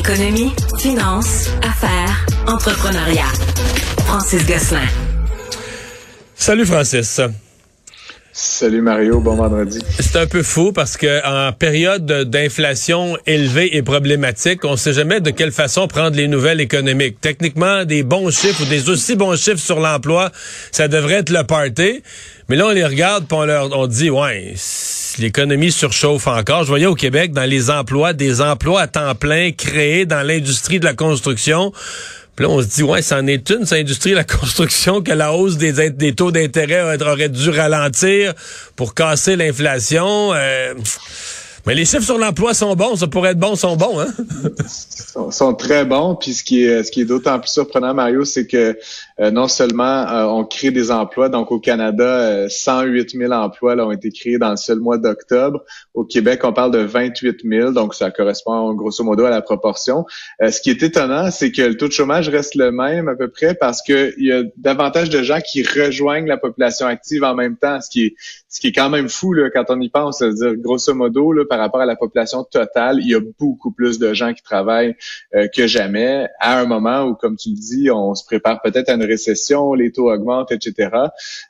Économie, finance, affaires, entrepreneuriat. Francis Gosselin. Salut Francis. Salut Mario, bon vendredi. C'est un peu fou parce que en période d'inflation élevée et problématique, on ne sait jamais de quelle façon prendre les nouvelles économiques. Techniquement, des bons chiffres ou des aussi bons chiffres sur l'emploi, ça devrait être le party. Mais là, on les regarde puis on leur on dit ouais, l'économie surchauffe encore. Je voyais au Québec dans les emplois des emplois à temps plein créés dans l'industrie de la construction. Là, on se dit, ouais, c'en est une, cette industrie la construction, que la hausse des, des taux d'intérêt aurait dû ralentir pour casser l'inflation. Euh, mais les chiffres sur l'emploi sont bons, ça pourrait être bon, sont bons, hein? sont, sont très bons. Puis ce qui est, ce qui est d'autant plus surprenant, Mario, c'est que euh, non seulement euh, on crée des emplois, donc au Canada, 108 000 emplois là, ont été créés dans le seul mois d'octobre. Au Québec, on parle de 28 000, donc ça correspond grosso modo à la proportion. ce qui est étonnant, c'est que le taux de chômage reste le même à peu près parce qu'il y a davantage de gens qui rejoignent la population active en même temps, ce qui est, ce qui est quand même fou là, quand on y pense. C'est-à-dire, grosso modo, là, par rapport à la population totale, il y a beaucoup plus de gens qui travaillent euh, que jamais à un moment où, comme tu le dis, on se prépare peut-être à une récession, les taux augmentent, etc.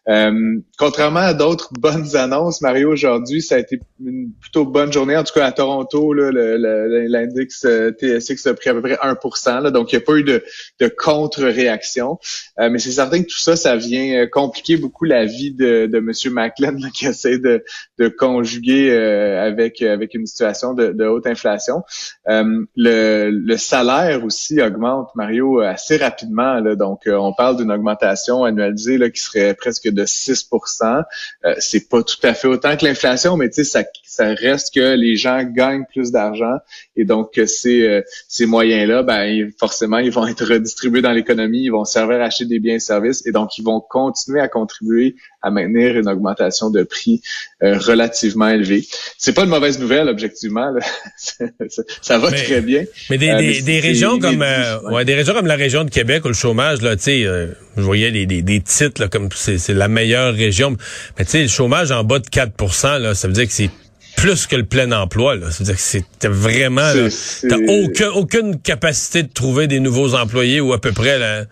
Euh, contrairement à d'autres bonnes annonces, Mario, aujourd'hui, ça a été une plutôt bonne journée. En tout cas, à Toronto, l'indice euh, TSX a pris à peu près 1 là, donc il n'y a pas eu de, de contre-réaction. mais c'est certain que tout ça, ça vient compliquer beaucoup la vie de, de M. Macklin qui essaie de, de conjuguer avec avec une situation de, haute inflation. Euh, le, salaire aussi augmente, Mario, assez rapidement. Là. Donc, euh, on parle d'une augmentation annualisée là, qui serait presque de 6% euh, C'est pas tout à fait autant que l'inflation, mais tu sais, ça, ça reste que les gens gagnent plus d'argent et donc ces, ces moyens-là, ben, forcément, ils vont être redistribués dans l'économie, ils vont servir à acheter des biens et services et donc ils vont continuer à contribuer à maintenir une augmentation de prix relativement élevée. C'est pas une mauvaise nouvelle objectivement. ça, va très bien. Mais des, euh, régions comme euh, des régions comme la région de Québec où le chômage, là, tu sais, euh, je voyais des, titres comme c'est la meilleure région. Mais tu sais, le chômage en bas de 4% là, ça veut dire que c'est plus que le plein emploi. Là. Ça veut dire que c'est vraiment... T'as aucun, aucune capacité de trouver des nouveaux employés ou à peu près... Là,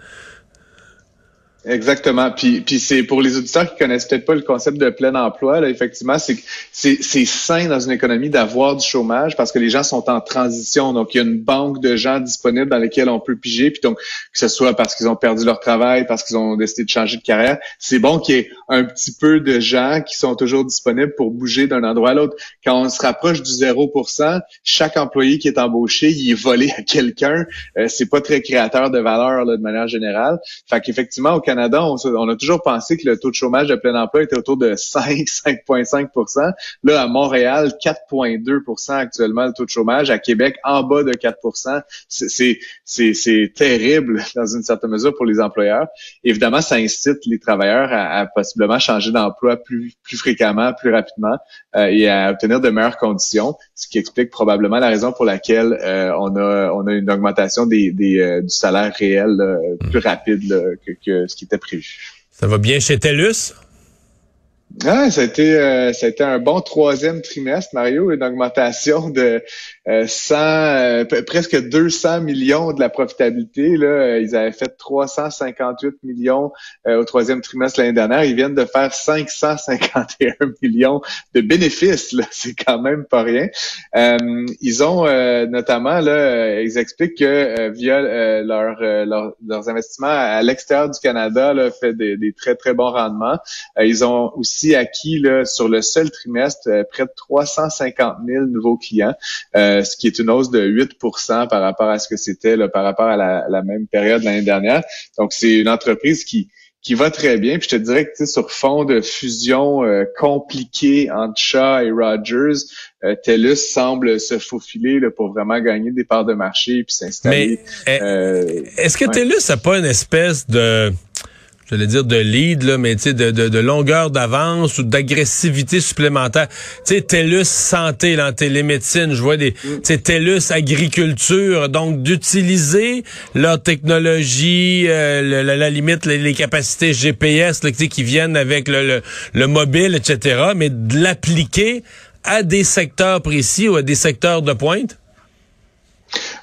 Exactement. Puis, puis c'est pour les auditeurs qui connaissent peut-être pas le concept de plein emploi, là, effectivement, c'est c'est c'est sain dans une économie d'avoir du chômage parce que les gens sont en transition. Donc, il y a une banque de gens disponibles dans lesquels on peut piger. Puis donc, que ce soit parce qu'ils ont perdu leur travail, parce qu'ils ont décidé de changer de carrière, c'est bon qu'il y ait un petit peu de gens qui sont toujours disponibles pour bouger d'un endroit à l'autre. Quand on se rapproche du 0%, chaque employé qui est embauché, il est volé à quelqu'un. Euh, c'est pas très créateur de valeur là, de manière générale. Fait qu'effectivement, au Canada, On, a toujours pensé que le taux de chômage de plein emploi était autour de 5, 5,5 Là, à Montréal, 4,2% actuellement le taux de chômage. À Québec, en bas de 4 C'est terrible dans une certaine mesure pour les employeurs. Évidemment, ça incite les travailleurs à, possiblement changer d'emploi plus, plus fréquemment, plus rapidement euh, et à obtenir de meilleures conditions, ce qui explique probablement la raison pour laquelle euh, on, a, on a une augmentation des, euh, du salaire réel plus rapide que, que ce qui Ça va bien chez TELUS? Ah, ça a été euh, ça a été un bon troisième trimestre, Mario, une augmentation de euh, 100, euh, presque 200 millions de la profitabilité. Là, ils avaient fait 358 millions euh, au troisième trimestre l'année dernière. Ils viennent de faire 551 millions de bénéfices. C'est quand même pas rien. ils ont notamment là, ils expliquent que via leur, leurs investissements à l'extérieur du Canada, là, fait des, des très très bons rendements. ils ont aussi acquis là, sur le seul trimestre euh, près de 350 000 nouveaux clients, euh, ce qui est une hausse de 8 par rapport à ce que c'était par rapport à la, même période l'année dernière. Donc, c'est une entreprise qui qui va très bien. Puis je te dirais que sur fond de fusion euh, compliquée entre Shaw et Rogers, TELUS semble se faufiler là, pour vraiment gagner des parts de marché puis s'installer. Mais est-ce que TELUS n'a pas une espèce de j'allais dire de lead, là, mais de, de, de longueur d'avance ou d'agressivité supplémentaire. Tu sais, TELUS santé, là, en télémédecine, je vois des, mm. tu TELUS agriculture, donc d'utiliser leur technologie, euh, la, limite, les, capacités GPS là, qui viennent avec le, le, le mobile, etc., mais de l'appliquer à des secteurs précis ou à des secteurs de pointe?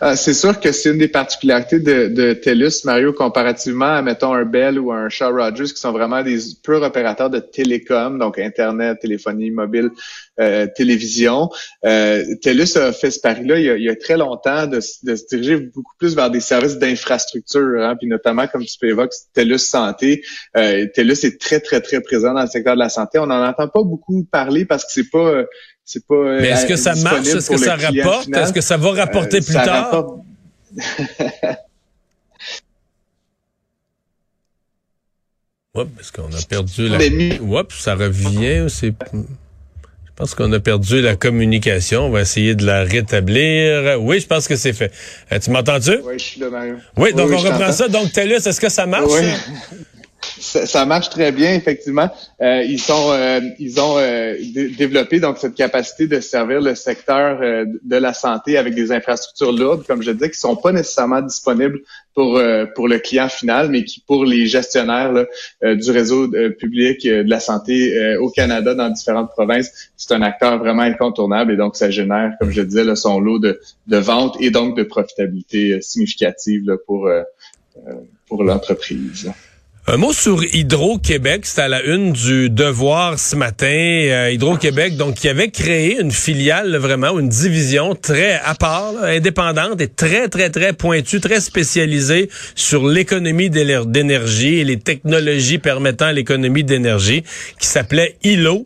Euh, c'est sûr que c'est une des particularités de, de, TELUS, Mario, comparativement à, mettons, un Bell ou un Shaw Rogers, qui sont vraiment des purs opérateurs de télécom, donc Internet, téléphonie mobile, euh, télévision. Euh, TELUS a fait ce pari-là il, y a très longtemps de, se diriger beaucoup plus vers des services d'infrastructure, hein, puis notamment, comme tu peux évoquer, TELUS Santé. TELUS est très, très, très présent dans le secteur de la santé. On n'en entend pas beaucoup parler parce que c'est pas c'est pas. Mais est-ce que ça marche? Est-ce que ça rapporte? Est-ce que ça va rapporter plus tard? Oups, est-ce qu'on a perdu la... Oups, ça revient. C'est... Je pense qu'on a perdu la communication. On va essayer de la rétablir. Oui, je pense que c'est fait. Euh, tu m'entends-tu? Oui, je suis là, Mario. Oui, donc on reprend ça. Donc, TELUS, est-ce que ça marche? Oui. Ça, marche très bien, effectivement. Euh, ils sont, euh, ils ont euh, développé donc cette capacité de servir le secteur de la santé avec des infrastructures lourdes, comme je disais, qui sont pas nécessairement disponibles pour pour le client final, mais qui pour les gestionnaires du réseau public de la santé au Canada dans différentes provinces, c'est un acteur vraiment incontournable et donc ça génère, comme je disais, là, son lot de, de ventes et donc de profitabilité significative là, pour pour l'entreprise. Un mot sur Hydro-Québec, c'est à la une du Devoir ce matin. Euh, Hydro-Québec, donc, qui avait créé une filiale, vraiment, une division très à part, indépendante et très, très, très pointue, très spécialisée sur l'économie d'énergie et les technologies permettant l'économie d'énergie, qui s'appelait ILO.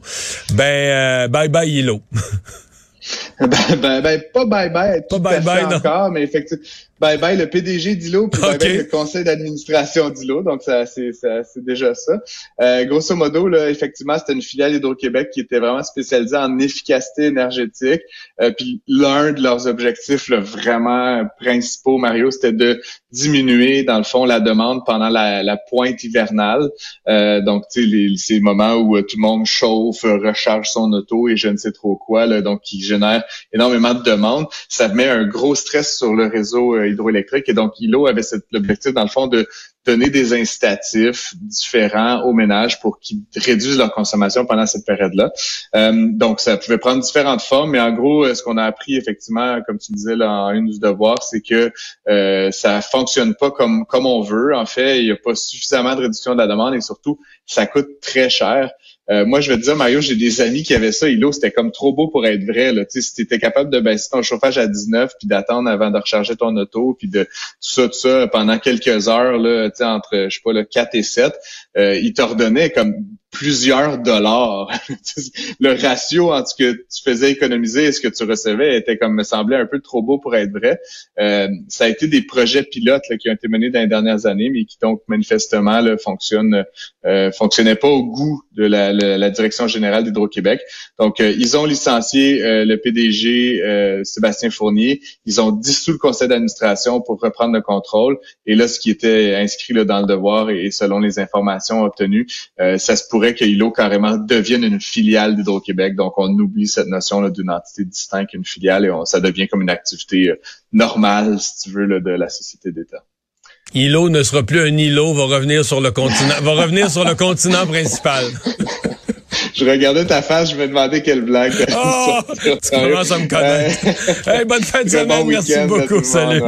Ben, euh, bye bye ILO. ben, ben, ben, pas bye bye, pas bye bye encore, mais effectivement, bye bye le PDG d'ILO, puis bye bye le conseil d'administration d'ILO, donc ça, c'est, déjà ça. Euh, grosso modo, là, effectivement, c'était une filiale Hydro-Québec qui était vraiment spécialisée en efficacité énergétique. Euh, puis l'un de leurs objectifs là, vraiment principaux, Mario, c'était de diminuer, dans le fond, la demande pendant la, la pointe hivernale. Euh, donc, tu sais, ces moments où euh, tout le monde chauffe, recharge son auto et je ne sais trop quoi, là, donc qui génère énormément de demandes. Ça met un gros stress sur le réseau euh, hydroélectrique. Et donc, ILO avait l'objectif, dans le fond, de donner des incitatifs différents aux ménages pour qu'ils réduisent leur consommation pendant cette période-là. Euh, donc, ça pouvait prendre différentes formes, mais en gros, ce qu'on a appris effectivement, comme tu disais là, en une du devoir, c'est que euh, ça fonctionne pas comme comme on veut. En fait, il n'y a pas suffisamment de réduction de la demande et surtout, ça coûte très cher. Euh, moi, je veux te dire, Mario, j'ai des amis qui avaient ça. Ilo, c'était comme trop beau pour être vrai. Là. si tu étais capable de baisser ton chauffage à 19 puis d'attendre avant de recharger ton auto, puis de tout ça, tout ça pendant quelques heures, là, entre, je sais pas, le 4 et 7, euh, ils t'ordonnaient comme plusieurs dollars. le ratio entre ce que tu faisais économiser et ce que tu recevais était comme me semblait un peu trop beau pour être vrai. Euh, ça a été des projets pilotes qui ont été menés dans les dernières années, mais qui donc manifestement là, fonctionnent, euh, fonctionnaient pas au goût de la, la, direction générale d'Hydro-Québec. Donc euh, ils ont licencié euh, le PDG euh, Sébastien Fournier. Ils ont dissous le conseil d'administration pour reprendre le contrôle. Et là, ce qui était inscrit là, dans le devoir et, selon les informations obtenues, ça se pourrait que ILO carrément devienne une filiale d'Hydro-Québec. Donc, on oublie cette notion d'une entité distincte, une filiale, et ça devient comme une activité euh, normale, si tu veux, de la société d'État. ILO ne sera plus un îlot, va revenir sur le continent, va revenir sur le continent principal. je regardais ta face, je me demandais quelle blague. Oh, tu commences à me connaître. bonne fin de semaine, merci beaucoup. Salut.